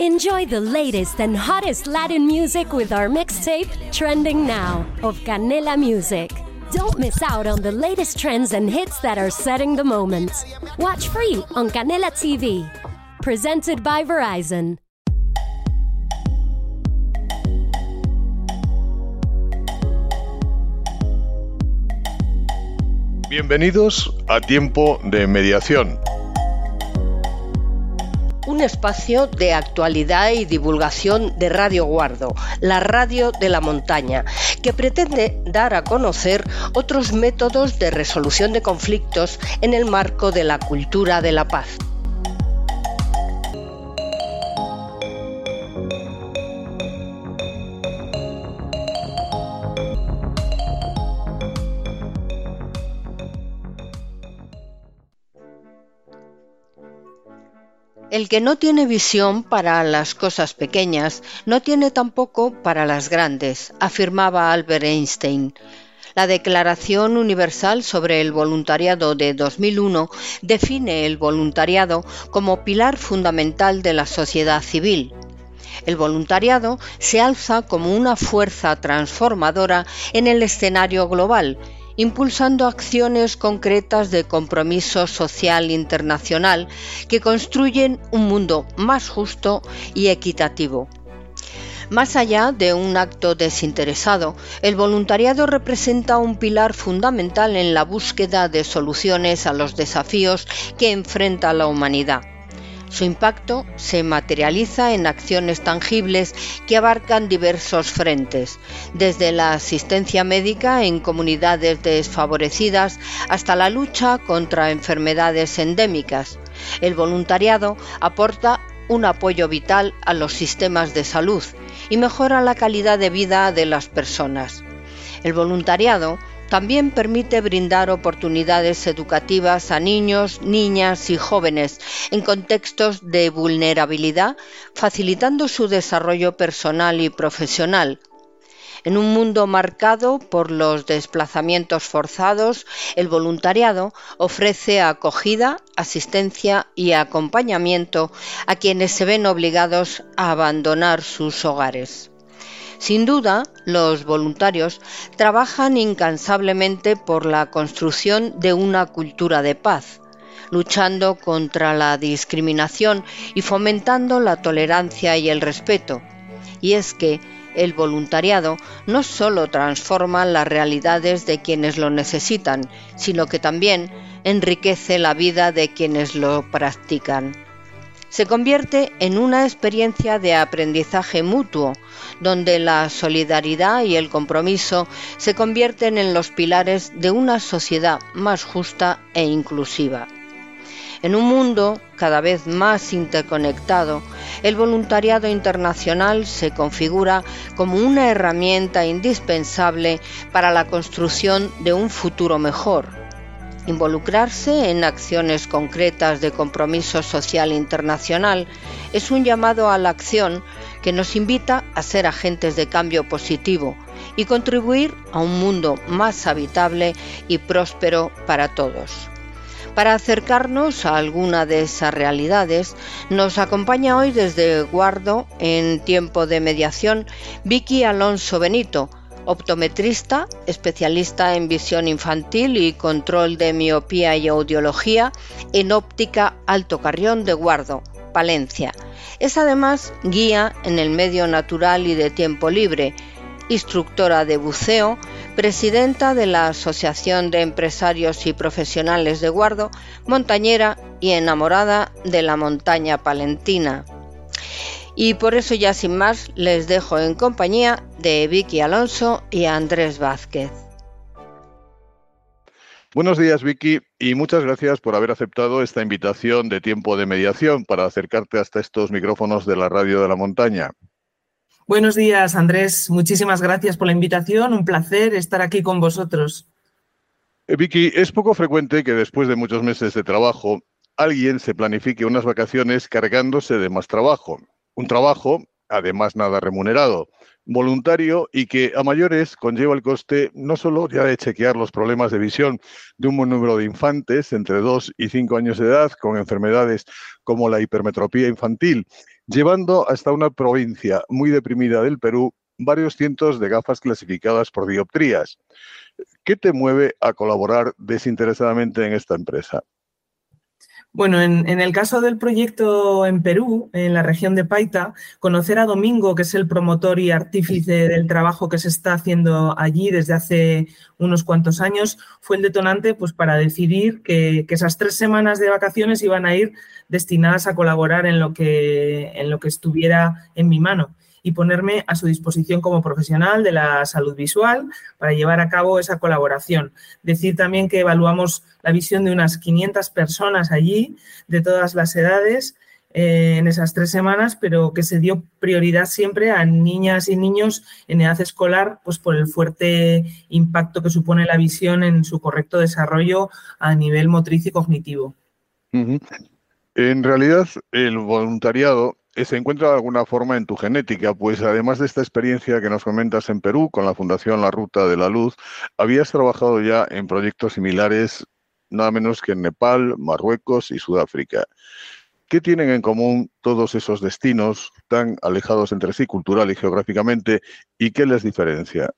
Enjoy the latest and hottest Latin music with our mixtape, Trending Now, of Canela Music. Don't miss out on the latest trends and hits that are setting the moment. Watch free on Canela TV. Presented by Verizon. Bienvenidos a Tiempo de Mediación. Un espacio de actualidad y divulgación de Radio Guardo, la radio de la montaña, que pretende dar a conocer otros métodos de resolución de conflictos en el marco de la cultura de la paz. El que no tiene visión para las cosas pequeñas, no tiene tampoco para las grandes, afirmaba Albert Einstein. La Declaración Universal sobre el Voluntariado de 2001 define el voluntariado como pilar fundamental de la sociedad civil. El voluntariado se alza como una fuerza transformadora en el escenario global impulsando acciones concretas de compromiso social internacional que construyen un mundo más justo y equitativo. Más allá de un acto desinteresado, el voluntariado representa un pilar fundamental en la búsqueda de soluciones a los desafíos que enfrenta la humanidad. Su impacto se materializa en acciones tangibles que abarcan diversos frentes, desde la asistencia médica en comunidades desfavorecidas hasta la lucha contra enfermedades endémicas. El voluntariado aporta un apoyo vital a los sistemas de salud y mejora la calidad de vida de las personas. El voluntariado también permite brindar oportunidades educativas a niños, niñas y jóvenes en contextos de vulnerabilidad, facilitando su desarrollo personal y profesional. En un mundo marcado por los desplazamientos forzados, el voluntariado ofrece acogida, asistencia y acompañamiento a quienes se ven obligados a abandonar sus hogares. Sin duda, los voluntarios trabajan incansablemente por la construcción de una cultura de paz, luchando contra la discriminación y fomentando la tolerancia y el respeto. Y es que el voluntariado no solo transforma las realidades de quienes lo necesitan, sino que también enriquece la vida de quienes lo practican se convierte en una experiencia de aprendizaje mutuo, donde la solidaridad y el compromiso se convierten en los pilares de una sociedad más justa e inclusiva. En un mundo cada vez más interconectado, el voluntariado internacional se configura como una herramienta indispensable para la construcción de un futuro mejor Involucrarse en acciones concretas de compromiso social internacional es un llamado a la acción que nos invita a ser agentes de cambio positivo y contribuir a un mundo más habitable y próspero para todos. Para acercarnos a alguna de esas realidades, nos acompaña hoy desde Guardo, en tiempo de mediación, Vicky Alonso Benito, optometrista, especialista en visión infantil y control de miopía y audiología en óptica Alto Carrión de Guardo, Palencia. Es además guía en el medio natural y de tiempo libre, instructora de buceo, presidenta de la Asociación de Empresarios y Profesionales de Guardo, montañera y enamorada de la montaña palentina. Y por eso ya sin más les dejo en compañía de Vicky Alonso y Andrés Vázquez. Buenos días Vicky y muchas gracias por haber aceptado esta invitación de tiempo de mediación para acercarte hasta estos micrófonos de la radio de la montaña. Buenos días Andrés, muchísimas gracias por la invitación, un placer estar aquí con vosotros. Eh, Vicky, es poco frecuente que después de muchos meses de trabajo alguien se planifique unas vacaciones cargándose de más trabajo un trabajo, además nada remunerado, voluntario y que a mayores conlleva el coste no solo ya de chequear los problemas de visión de un buen número de infantes entre 2 y 5 años de edad con enfermedades como la hipermetropía infantil, llevando hasta una provincia muy deprimida del Perú varios cientos de gafas clasificadas por dioptrías. ¿Qué te mueve a colaborar desinteresadamente en esta empresa? Bueno, en, el caso del proyecto en Perú, en la región de Paita, conocer a Domingo, que es el promotor y artífice del trabajo que se está haciendo allí desde hace unos cuantos años, fue el detonante pues, para decidir que, que esas tres semanas de vacaciones iban a ir destinadas a colaborar en lo que, en lo que estuviera en mi mano y ponerme a su disposición como profesional de la salud visual para llevar a cabo esa colaboración. Decir también que evaluamos la visión de unas 500 personas allí, de todas las edades, eh, en esas tres semanas, pero que se dio prioridad siempre a niñas y niños en edad escolar, pues por el fuerte impacto que supone la visión en su correcto desarrollo a nivel motriz y cognitivo. En realidad, el voluntariado se encuentra de alguna forma en tu genética, pues además de esta experiencia que nos comentas en Perú con la Fundación La Ruta de la Luz, habías trabajado ya en proyectos similares nada menos que en Nepal, Marruecos y Sudáfrica. ¿Qué tienen en común todos esos destinos tan alejados entre sí cultural y geográficamente y qué les diferencia?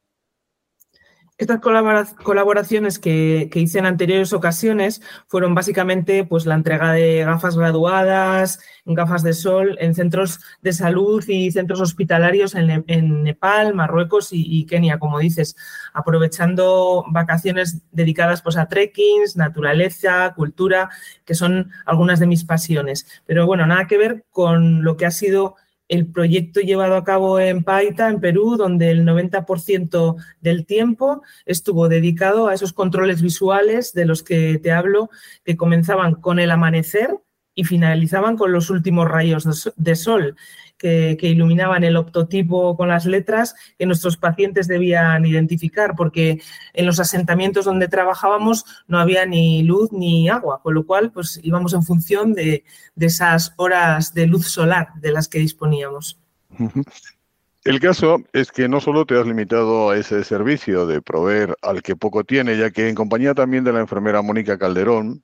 Estas colaboraciones que, hice en anteriores ocasiones fueron básicamente pues, la entrega de gafas graduadas, gafas de sol en centros de salud y centros hospitalarios en, Nepal, Marruecos y, Kenia, como dices, aprovechando vacaciones dedicadas pues, a trekkings, naturaleza, cultura, que son algunas de mis pasiones. Pero bueno, nada que ver con lo que ha sido el proyecto llevado a cabo en Paita, en Perú, donde el 90% del tiempo estuvo dedicado a esos controles visuales de los que te hablo, que comenzaban con el amanecer y finalizaban con los últimos rayos de sol que, iluminaban el optotipo con las letras que nuestros pacientes debían identificar, porque en los asentamientos donde trabajábamos no había ni luz ni agua, con lo cual pues íbamos en función de, de esas horas de luz solar de las que disponíamos. El caso es que no solo te has limitado a ese servicio de proveer al que poco tiene, ya que en compañía también de la enfermera Mónica Calderón,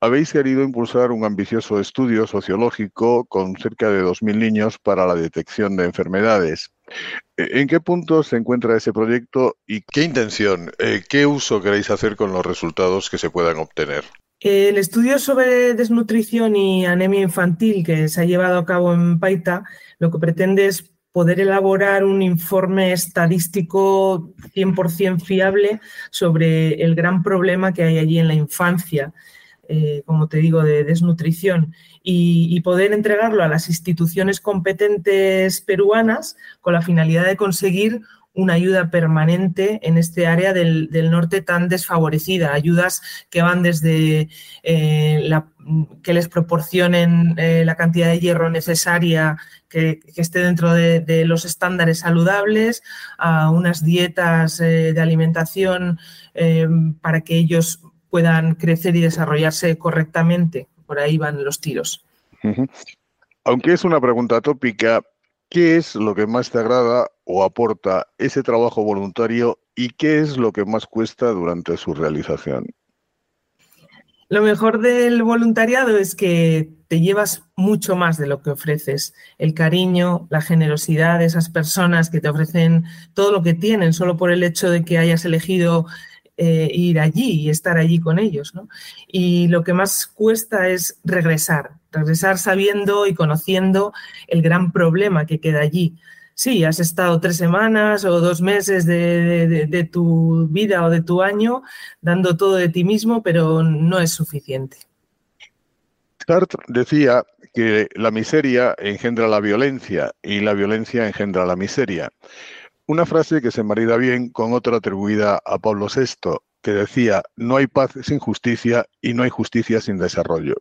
habéis querido impulsar un ambicioso estudio sociológico con cerca de 2.000 niños para la detección de enfermedades. E, ¿En qué punto se encuentra ese proyecto y qué intención, eh, qué uso queréis hacer con los resultados que se puedan obtener? El estudio sobre desnutrición y anemia infantil que se ha llevado a cabo en Paita lo que pretende es poder elaborar un informe estadístico 100% fiable sobre el gran problema que hay allí en la infancia, eh, como te digo, de desnutrición, y, poder entregarlo a las instituciones competentes peruanas con la finalidad de conseguir una ayuda permanente en este área del, norte tan desfavorecida, ayudas que van desde eh, que les proporcionen eh, la cantidad de hierro necesaria que, esté dentro de, los estándares saludables, a unas dietas eh, de alimentación para que ellos puedan crecer y desarrollarse correctamente. Por ahí van los tiros. Aunque es una pregunta tópica, ¿Qué es lo que más te agrada o aporta ese trabajo voluntario y qué es lo que más cuesta durante su realización? Lo mejor del voluntariado es que te llevas mucho más de lo que ofreces. El cariño, la generosidad de esas personas que te ofrecen todo lo que tienen solo por el hecho de que hayas elegido eh, ir allí y estar allí con ellos. Y lo que más cuesta es regresar, regresar sabiendo y conociendo el gran problema que queda allí. Sí, has estado tres semanas o dos meses de, tu vida o de tu año dando todo de ti mismo, pero no es suficiente. Sartre decía que la miseria engendra la violencia y la violencia engendra la miseria. Una frase que se marida bien con otra atribuida a Pablo VI, que decía, no hay paz sin justicia y no hay justicia sin desarrollo.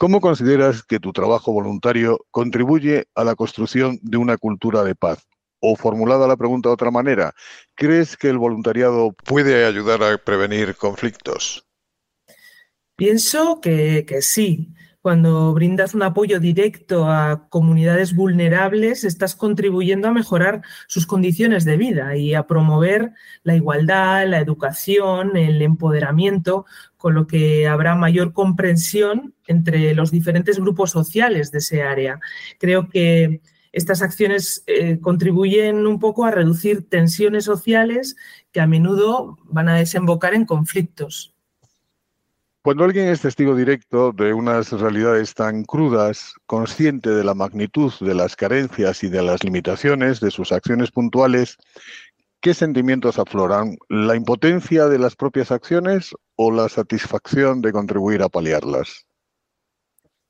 ¿Cómo consideras que tu trabajo voluntario contribuye a la construcción de una cultura de paz? O formulada la pregunta de otra manera, ¿crees que el voluntariado puede ayudar a prevenir conflictos? Pienso que, que sí. Cuando brindas un apoyo directo a comunidades vulnerables, estás contribuyendo a mejorar sus condiciones de vida y a promover la igualdad, la educación, el empoderamiento, con lo que habrá mayor comprensión entre los diferentes grupos sociales de ese área. Creo que estas acciones eh, contribuyen un poco a reducir tensiones sociales que a menudo van a desembocar en conflictos. Cuando alguien es testigo directo de unas realidades tan crudas, consciente de la magnitud de las carencias y de las limitaciones de sus acciones puntuales, ¿qué sentimientos afloran? ¿La impotencia de las propias acciones o la satisfacción de contribuir a paliarlas?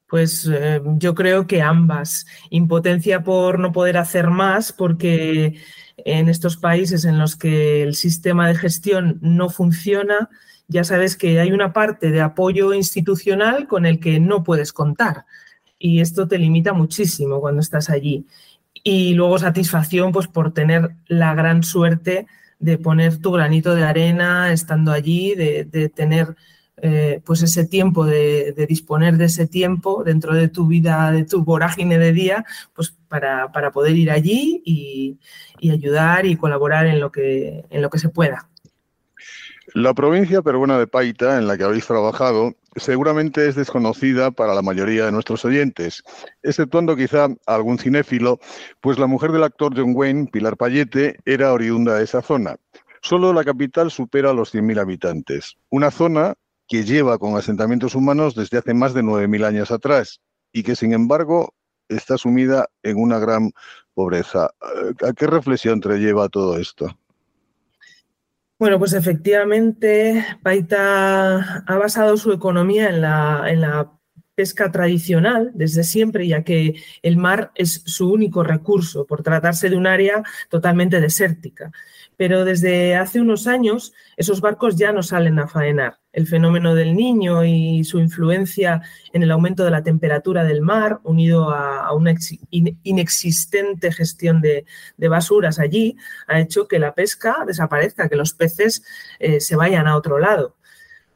Pues eh, yo creo que ambas. Impotencia por no poder hacer más, porque en estos países en los que el sistema de gestión no funciona, ya sabes que hay una parte de apoyo institucional con el que no puedes contar. Y esto te limita muchísimo cuando estás allí. Y luego satisfacción pues, por tener la gran suerte de poner tu granito de arena estando allí, de, tener eh, pues ese tiempo, de, disponer de ese tiempo dentro de tu vida, de tu vorágine de día, pues para, poder ir allí y, y, ayudar y colaborar en lo que, en lo que se pueda. La provincia peruana de Paita, en la que habéis trabajado, seguramente es desconocida para la mayoría de nuestros oyentes, exceptuando quizá algún cinéfilo, pues la mujer del actor John Wayne, Pilar Payete, era oriunda de esa zona. Solo la capital supera los 100.000 habitantes, una zona que lleva con asentamientos humanos desde hace más de 9.000 años atrás y que, sin embargo, está sumida en una gran pobreza. ¿A qué reflexión te lleva todo esto? Bueno, pues efectivamente, Paita ha basado su economía en la, en la pesca tradicional desde siempre, ya que el mar es su único recurso por tratarse de un área totalmente desértica pero desde hace unos años esos barcos ya no salen a faenar. El fenómeno del niño y su influencia en el aumento de la temperatura del mar, unido a, una inexistente gestión de, basuras allí, ha hecho que la pesca desaparezca, que los peces eh, se vayan a otro lado.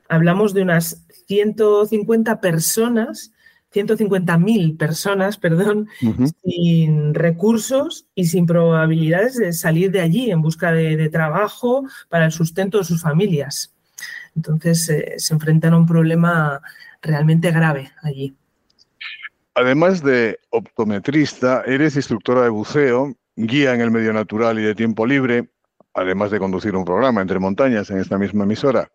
Hablamos de unas 150 personas 150.000 personas, perdón, sin recursos y sin probabilidades de salir de allí en busca de, trabajo para el sustento de sus familias. Entonces eh, se enfrentan a un problema realmente grave allí. Además de optometrista, eres instructora de buceo, guía en el medio natural y de tiempo libre, además de conducir un programa entre montañas en esta misma emisora.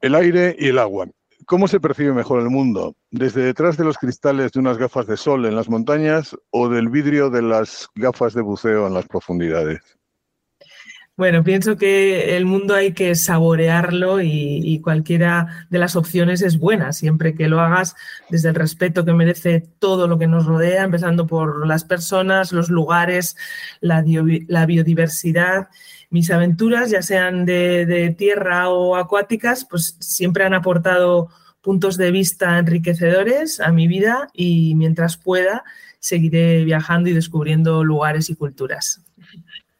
El aire y el agua. ¿Cómo se percibe mejor el mundo? ¿Desde detrás de los cristales de unas gafas de sol en las montañas o del vidrio de las gafas de buceo en las profundidades? Bueno, pienso que el mundo hay que saborearlo y, cualquiera de las opciones es buena, siempre que lo hagas desde el respeto que merece todo lo que nos rodea, empezando por las personas, los lugares, la, biodiversidad. Mis aventuras, ya sean de tierra o acuáticas, pues siempre han aportado puntos de vista enriquecedores a mi vida y mientras pueda seguiré viajando y descubriendo lugares y culturas.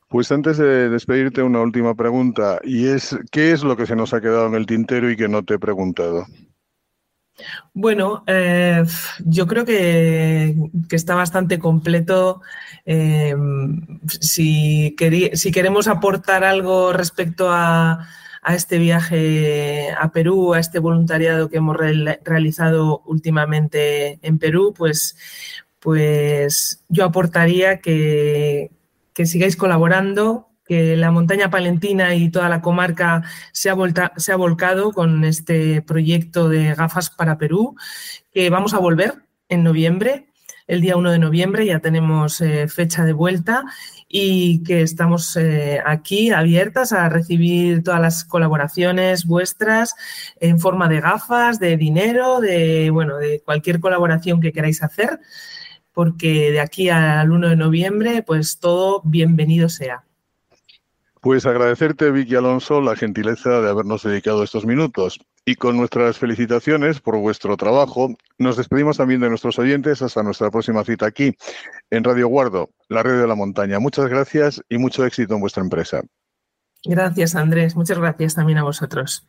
Pues antes de despedirte, una última pregunta, y es, ¿qué es lo que se nos ha quedado en el tintero y que no te he preguntado? Bueno, eh, yo creo que, está bastante completo. Eh, si, si queremos aportar algo respecto a, a este viaje a Perú, a este voluntariado que hemos realizado últimamente en Perú, pues, pues yo aportaría que, sigáis colaborando, que la montaña palentina y toda la comarca se ha, se ha volcado con este proyecto de gafas para Perú, que vamos a volver en noviembre el día 1 de noviembre, ya tenemos eh, fecha de vuelta y que estamos eh, aquí abiertas a recibir todas las colaboraciones vuestras en forma de gafas, de dinero, de bueno, de cualquier colaboración que queráis hacer, porque de aquí al 1 de noviembre, pues todo bienvenido sea. Pues agradecerte, Vicky Alonso, la gentileza de habernos dedicado estos minutos. Y con nuestras felicitaciones por vuestro trabajo, nos despedimos también de nuestros oyentes hasta nuestra próxima cita aquí, en Radio Guardo, la red de la montaña. Muchas gracias y mucho éxito en vuestra empresa. Gracias, Andrés. Muchas gracias también a vosotros.